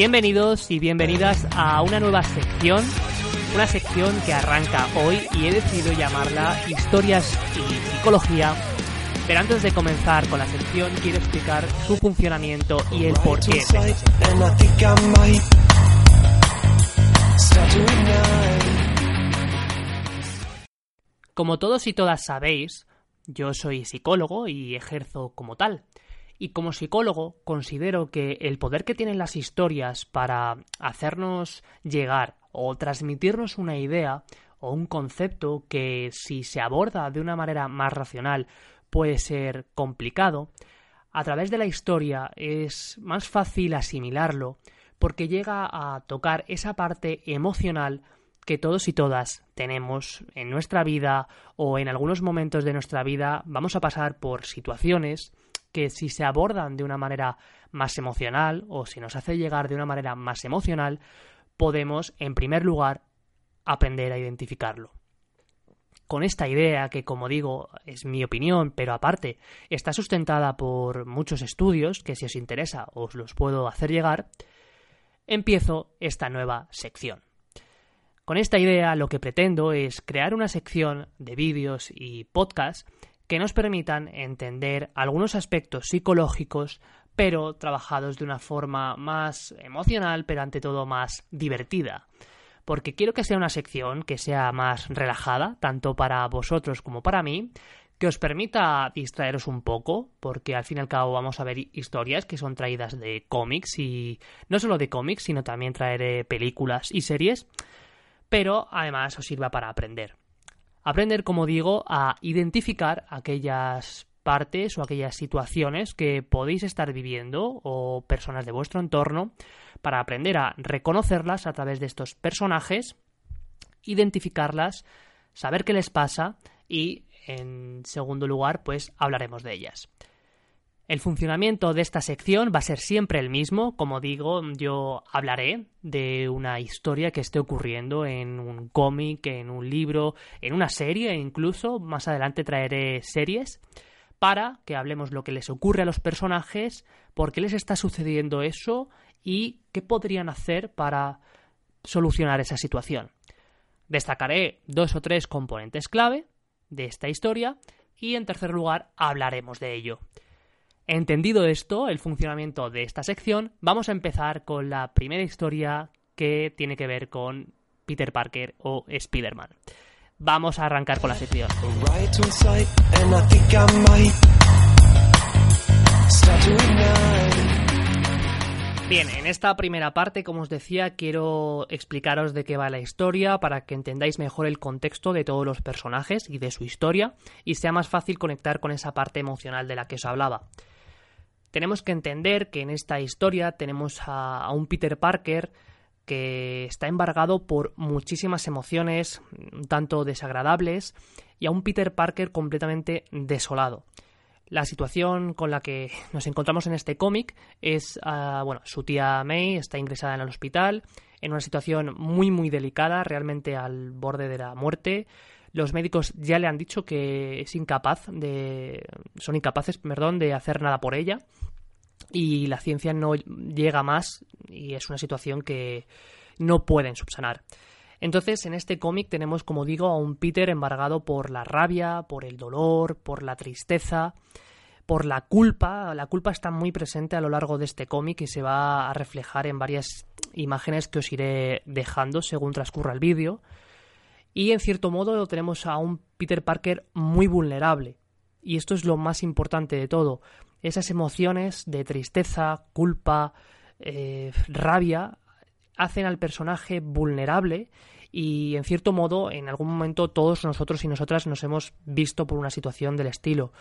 Bienvenidos y bienvenidas a una nueva sección, una sección que arranca hoy y he decidido llamarla Historias y Psicología. Pero antes de comenzar con la sección quiero explicar su funcionamiento y el porqué. Como todos y todas sabéis, yo soy psicólogo y ejerzo como tal. Y como psicólogo considero que el poder que tienen las historias para hacernos llegar o transmitirnos una idea o un concepto que si se aborda de una manera más racional puede ser complicado, a través de la historia es más fácil asimilarlo porque llega a tocar esa parte emocional que todos y todas tenemos en nuestra vida o en algunos momentos de nuestra vida vamos a pasar por situaciones que si se abordan de una manera más emocional o si nos hace llegar de una manera más emocional, podemos, en primer lugar, aprender a identificarlo. Con esta idea, que como digo es mi opinión, pero aparte está sustentada por muchos estudios, que si os interesa os los puedo hacer llegar, empiezo esta nueva sección. Con esta idea lo que pretendo es crear una sección de vídeos y podcasts que nos permitan entender algunos aspectos psicológicos, pero trabajados de una forma más emocional, pero ante todo más divertida. Porque quiero que sea una sección que sea más relajada, tanto para vosotros como para mí, que os permita distraeros un poco, porque al fin y al cabo vamos a ver historias que son traídas de cómics y no solo de cómics, sino también traeré películas y series, pero además os sirva para aprender. Aprender, como digo, a identificar aquellas partes o aquellas situaciones que podéis estar viviendo o personas de vuestro entorno para aprender a reconocerlas a través de estos personajes, identificarlas, saber qué les pasa y, en segundo lugar, pues hablaremos de ellas. El funcionamiento de esta sección va a ser siempre el mismo. Como digo, yo hablaré de una historia que esté ocurriendo en un cómic, en un libro, en una serie incluso. Más adelante traeré series para que hablemos lo que les ocurre a los personajes, por qué les está sucediendo eso y qué podrían hacer para solucionar esa situación. Destacaré dos o tres componentes clave de esta historia y en tercer lugar hablaremos de ello. Entendido esto, el funcionamiento de esta sección, vamos a empezar con la primera historia que tiene que ver con Peter Parker o Spider-Man. Vamos a arrancar con la sección. Bien, en esta primera parte, como os decía, quiero explicaros de qué va la historia para que entendáis mejor el contexto de todos los personajes y de su historia y sea más fácil conectar con esa parte emocional de la que os hablaba tenemos que entender que en esta historia tenemos a, un Peter Parker que está embargado por muchísimas emociones, tanto desagradables, y a un Peter Parker completamente desolado. La situación con la que nos encontramos en este cómic es, ah, bueno, su tía May está ingresada en el hospital, en una situación muy muy delicada, realmente al borde de la muerte. Los médicos ya le han dicho que es incapaz de. son incapaces, perdón, de hacer nada por ella. Y la ciencia no llega más y es una situación que no pueden subsanar. Entonces, en este cómic tenemos, como digo, a un Peter embargado por la rabia, por el dolor, por la tristeza, por la culpa. La culpa está muy presente a lo largo de este cómic y se va a reflejar en varias imágenes que os iré dejando según transcurra el vídeo. Y en cierto modo tenemos a un Peter Parker muy vulnerable. Y esto es lo más importante de todo. Esas emociones de tristeza, culpa, eh, rabia, hacen al personaje vulnerable y en cierto modo en algún momento todos nosotros y nosotras nos hemos visto por una situación del estilo,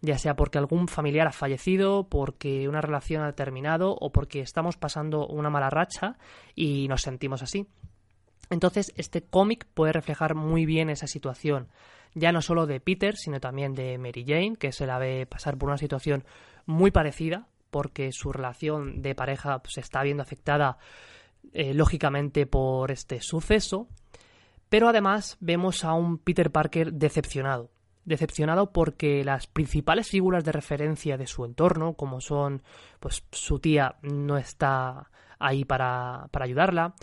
ya sea porque algún familiar ha fallecido, porque una relación ha terminado o porque estamos pasando una mala racha y nos sentimos así. Entonces, este cómic puede reflejar muy bien esa situación, ya no solo de Peter, sino también de Mary Jane, que se la ve pasar por una situación muy parecida, porque su relación de pareja se está viendo afectada eh, lógicamente por este suceso, pero además vemos a un Peter Parker decepcionado. decepcionado porque las principales figuras de referencia de su entorno, como son, pues su tía no está ahí para, para ayudarla,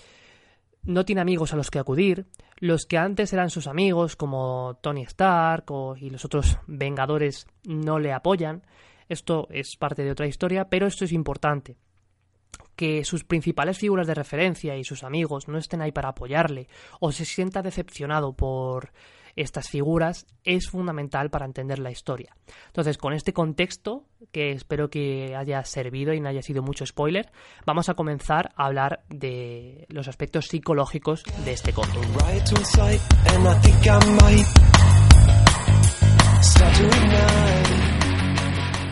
no tiene amigos a los que acudir, los que antes eran sus amigos, como Tony Stark y los otros Vengadores, no le apoyan. Esto es parte de otra historia, pero esto es importante que sus principales figuras de referencia y sus amigos no estén ahí para apoyarle o se sienta decepcionado por estas figuras es fundamental para entender la historia. Entonces, con este contexto, que espero que haya servido y no haya sido mucho spoiler, vamos a comenzar a hablar de los aspectos psicológicos de este cómic.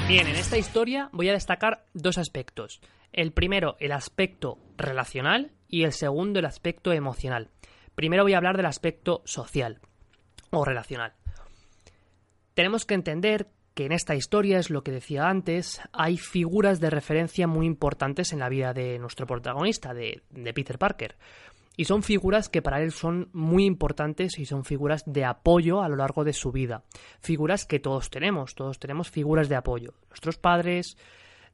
Bien, en esta historia voy a destacar dos aspectos. El primero, el aspecto relacional y el segundo, el aspecto emocional. Primero voy a hablar del aspecto social o relacional. Tenemos que entender que en esta historia es lo que decía antes, hay figuras de referencia muy importantes en la vida de nuestro protagonista, de, de Peter Parker. Y son figuras que para él son muy importantes y son figuras de apoyo a lo largo de su vida. Figuras que todos tenemos, todos tenemos figuras de apoyo. Nuestros padres,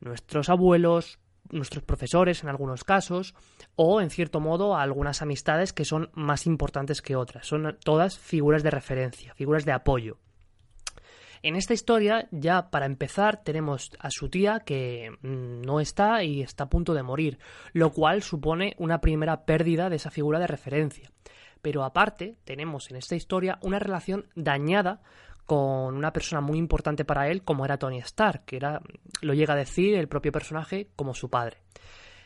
nuestros abuelos, nuestros profesores en algunos casos, o en cierto modo algunas amistades que son más importantes que otras. Son todas figuras de referencia, figuras de apoyo. En esta historia, ya para empezar, tenemos a su tía que mm, no está y está a punto de morir, lo cual supone una primera pérdida de esa figura de referencia. Pero aparte, tenemos en esta historia una relación dañada con una persona muy importante para él como era Tony Stark, que era, lo llega a decir el propio personaje como su padre.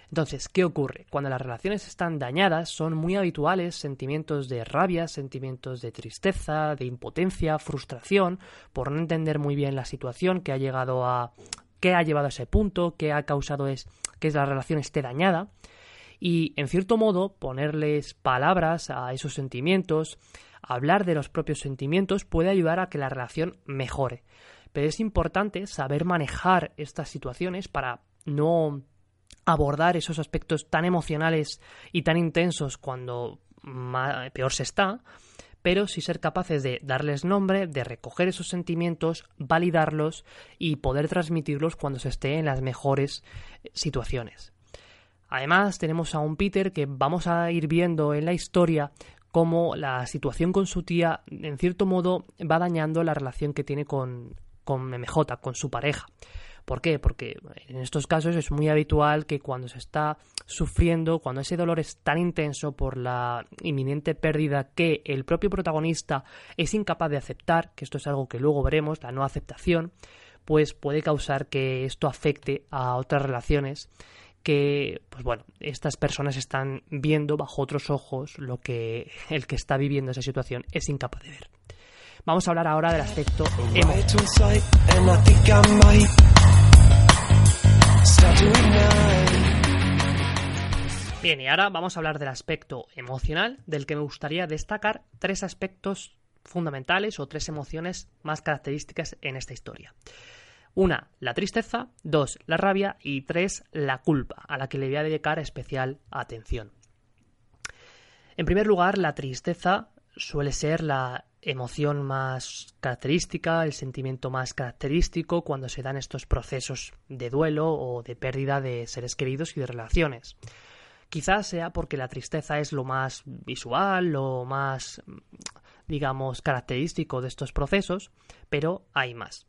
Entonces, ¿qué ocurre? Cuando las relaciones están dañadas, son muy habituales sentimientos de rabia, sentimientos de tristeza, de impotencia, frustración, por no entender muy bien la situación que ha llegado a. qué ha llevado a ese punto, qué ha causado es que la relación esté dañada. Y, en cierto modo, ponerles palabras a esos sentimientos, hablar de los propios sentimientos, puede ayudar a que la relación mejore. Pero es importante saber manejar estas situaciones para no abordar esos aspectos tan emocionales y tan intensos cuando peor se está, pero sí ser capaces de darles nombre, de recoger esos sentimientos, validarlos y poder transmitirlos cuando se esté en las mejores eh, situaciones. Además, tenemos a un Peter que vamos a ir viendo en la historia cómo la situación con su tía, en cierto modo, va dañando la relación que tiene con, con MJ, con su pareja. ¿Por qué? Porque en estos casos es muy habitual que cuando se está sufriendo, cuando ese dolor es tan intenso por la inminente pérdida que el propio protagonista es incapaz de aceptar, que esto es algo que luego veremos, la no aceptación, pues puede causar que esto afecte a otras relaciones que, pues bueno, estas personas están viendo bajo otros ojos lo que el que está viviendo esa situación es incapaz de ver. Vamos a hablar ahora del aspecto emocional. Bien, y ahora vamos a hablar del aspecto emocional, del que me gustaría destacar tres aspectos fundamentales o tres emociones más características en esta historia. Una, la tristeza, dos, la rabia y tres, la culpa, a la que le voy a dedicar especial atención. En primer lugar, la tristeza suele ser la emoción más característica, el sentimiento más característico cuando se dan estos procesos de duelo o de pérdida de seres queridos y de relaciones. Quizás sea porque la tristeza es lo más visual, lo más, digamos, característico de estos procesos, pero hay más.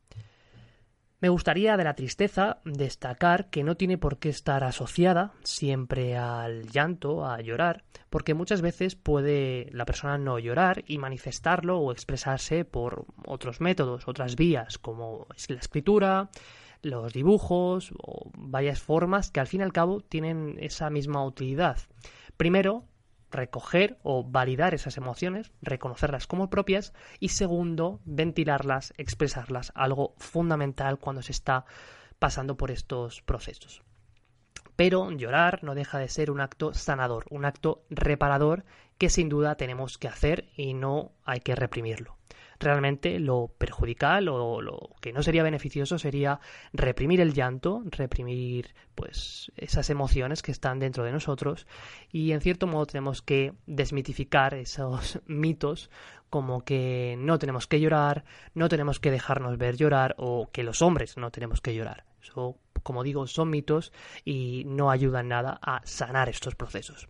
Me gustaría de la tristeza destacar que no tiene por qué estar asociada siempre al llanto, a llorar, porque muchas veces puede la persona no llorar y manifestarlo o expresarse por otros métodos, otras vías, como la escritura, los dibujos o varias formas que al fin y al cabo tienen esa misma utilidad. Primero, recoger o validar esas emociones, reconocerlas como propias y segundo, ventilarlas, expresarlas, algo fundamental cuando se está pasando por estos procesos. Pero llorar no deja de ser un acto sanador, un acto reparador que sin duda tenemos que hacer y no hay que reprimirlo. Realmente lo perjudicial o lo que no sería beneficioso sería reprimir el llanto, reprimir pues esas emociones que están dentro de nosotros y en cierto modo tenemos que desmitificar esos mitos como que no tenemos que llorar, no tenemos que dejarnos ver llorar o que los hombres no tenemos que llorar. Eso, como digo, son mitos y no ayudan nada a sanar estos procesos.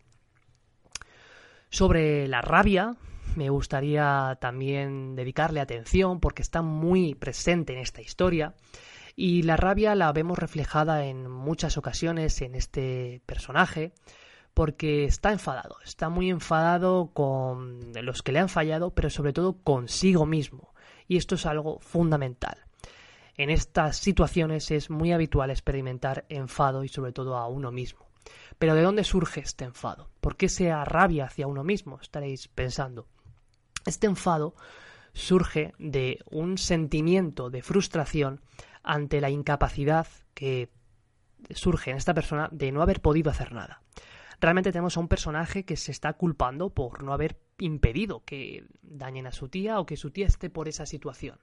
Sobre la rabia, me gustaría también dedicarle atención porque está muy presente en esta historia. Y la rabia la vemos reflejada en muchas ocasiones en este personaje porque está enfadado, está muy enfadado con los que le han fallado, pero sobre todo consigo mismo. Y esto es algo fundamental. En estas situaciones es muy habitual experimentar enfado y sobre todo a uno mismo. Pero ¿de dónde surge este enfado? ¿Por qué se rabia hacia uno mismo? Estaréis pensando. Este enfado surge de un sentimiento de frustración ante la incapacidad que surge en esta persona de no haber podido hacer nada. Realmente tenemos a un personaje que se está culpando por no haber impedido que dañen a su tía o que su tía esté por esa situación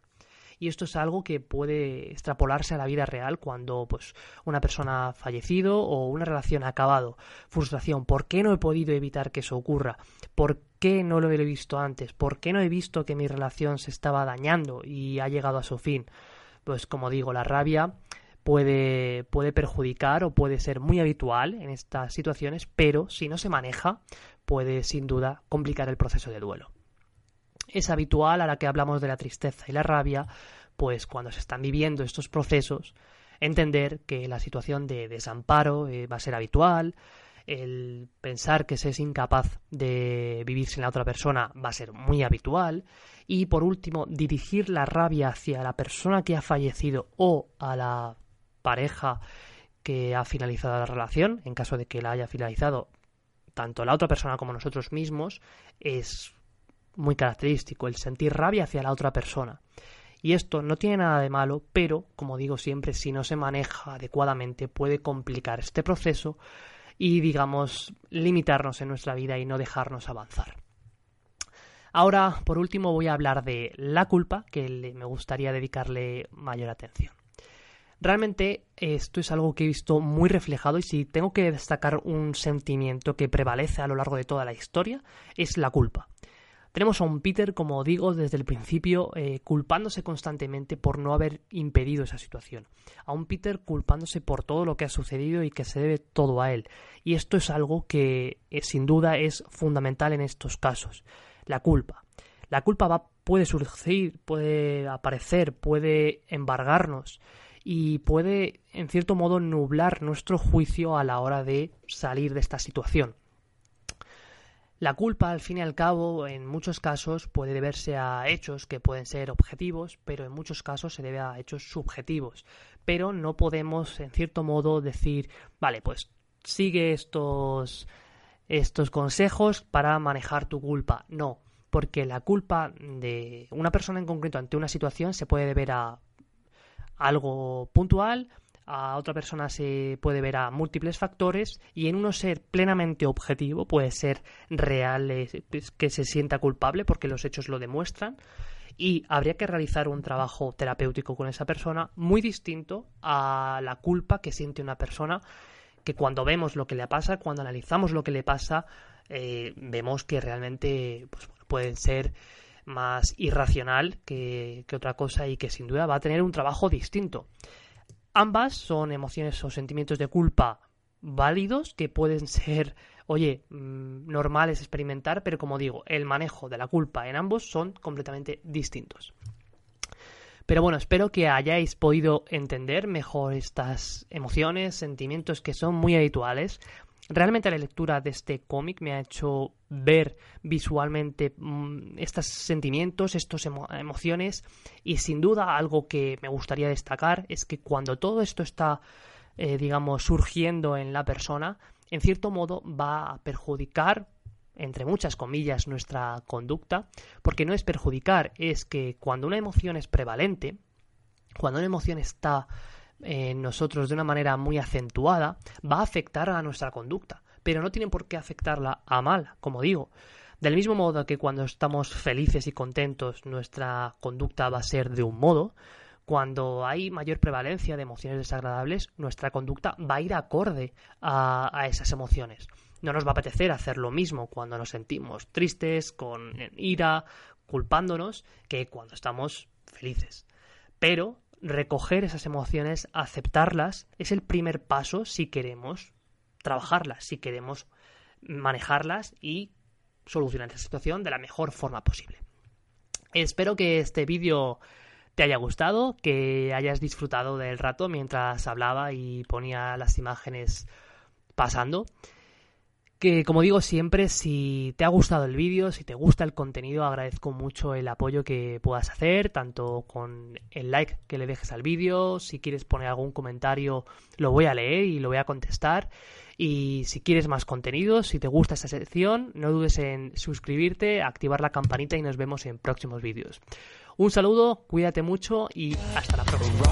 y esto es algo que puede extrapolarse a la vida real cuando pues una persona ha fallecido o una relación ha acabado. Frustración, ¿por qué no he podido evitar que eso ocurra? ¿Por qué no lo he visto antes? ¿Por qué no he visto que mi relación se estaba dañando y ha llegado a su fin? Pues como digo, la rabia puede, puede perjudicar o puede ser muy habitual en estas situaciones, pero si no se maneja, puede sin duda complicar el proceso de duelo es habitual a la que hablamos de la tristeza y la rabia, pues cuando se están viviendo estos procesos, entender que la situación de desamparo eh, va a ser habitual, el pensar que se es incapaz de vivir sin la otra persona va a ser muy habitual y por último dirigir la rabia hacia la persona que ha fallecido o a la pareja que ha finalizado la relación, en caso de que la haya finalizado tanto la otra persona como nosotros mismos, es muy característico, el sentir rabia hacia la otra persona. Y esto no tiene nada de malo, pero, como digo siempre, si no se maneja adecuadamente puede complicar este proceso y, digamos, limitarnos en nuestra vida y no dejarnos avanzar. Ahora, por último, voy a hablar de la culpa, que me gustaría dedicarle mayor atención. Realmente esto es algo que he visto muy reflejado y si tengo que destacar un sentimiento que prevalece a lo largo de toda la historia, es la culpa. Tenemos a un Peter, como digo, desde el principio, eh, culpándose constantemente por no haber impedido esa situación. A un Peter culpándose por todo lo que ha sucedido y que se debe todo a él. Y esto es algo que eh, sin duda es fundamental en estos casos. La culpa. La culpa va, puede surgir, puede aparecer, puede embargarnos y puede, en cierto modo, nublar nuestro juicio a la hora de salir de esta situación. La culpa, al fin y al cabo, en muchos casos puede deberse a hechos que pueden ser objetivos, pero en muchos casos se debe a hechos subjetivos. Pero no podemos, en cierto modo, decir, vale, pues sigue estos, estos consejos para manejar tu culpa. No, porque la culpa de una persona en concreto ante una situación se puede deber a algo puntual a otra persona se puede ver a múltiples factores y en uno ser plenamente objetivo puede ser real pues, que se sienta culpable porque los hechos lo demuestran y habría que realizar un trabajo terapéutico con esa persona muy distinto a la culpa que siente una persona que cuando vemos lo que le pasa, cuando analizamos lo que le pasa, eh, vemos que realmente pues, puede ser más irracional que otra cosa y que sin duda va a tener un trabajo distinto. Ambas son emociones o sentimientos de culpa válidos que pueden ser, oye, mm, normales experimentar, pero como digo, el manejo de la culpa en ambos son completamente distintos. Pero bueno, espero que hayáis podido entender mejor estas emociones, sentimientos que son muy habituales Realmente la lectura de este cómic me ha hecho ver visualmente mm, estos sentimientos, estas emociones y sin duda algo que me gustaría destacar es que cuando todo esto está, eh, digamos, surgiendo en la persona, en cierto modo va a perjudicar entre muchas comillas, nuestra conducta, porque no es perjudicar, es que cuando una emoción es prevalente, cuando una emoción está en nosotros de una manera muy acentuada, va a afectar a nuestra conducta, pero no tiene por qué afectarla a mal, como digo. Del mismo modo que cuando estamos felices y contentos nuestra conducta va a ser de un modo, cuando hay mayor prevalencia de emociones desagradables, nuestra conducta va a ir acorde a, a, esas emociones. No nos va a apetecer hacer lo mismo cuando nos sentimos tristes, con ira, culpándonos, que cuando estamos felices. Pero recoger esas emociones, aceptarlas, es el primer paso si queremos trabajarlas, si queremos manejarlas y solucionar esta situación de la mejor forma posible. Espero que este vídeo te haya gustado, que hayas disfrutado del rato mientras hablaba y ponía las imágenes pasando que como digo siempre, si te ha gustado el vídeo, si te gusta el contenido, agradezco mucho el apoyo que puedas hacer, tanto con el like que le dejes al vídeo, si quieres poner algún comentario, lo voy a leer y lo voy a contestar. Y si quieres más contenido, si te gusta esta sección, no dudes en suscribirte, activar la campanita y nos vemos en próximos vídeos. Un saludo, cuídate mucho y hasta la próxima.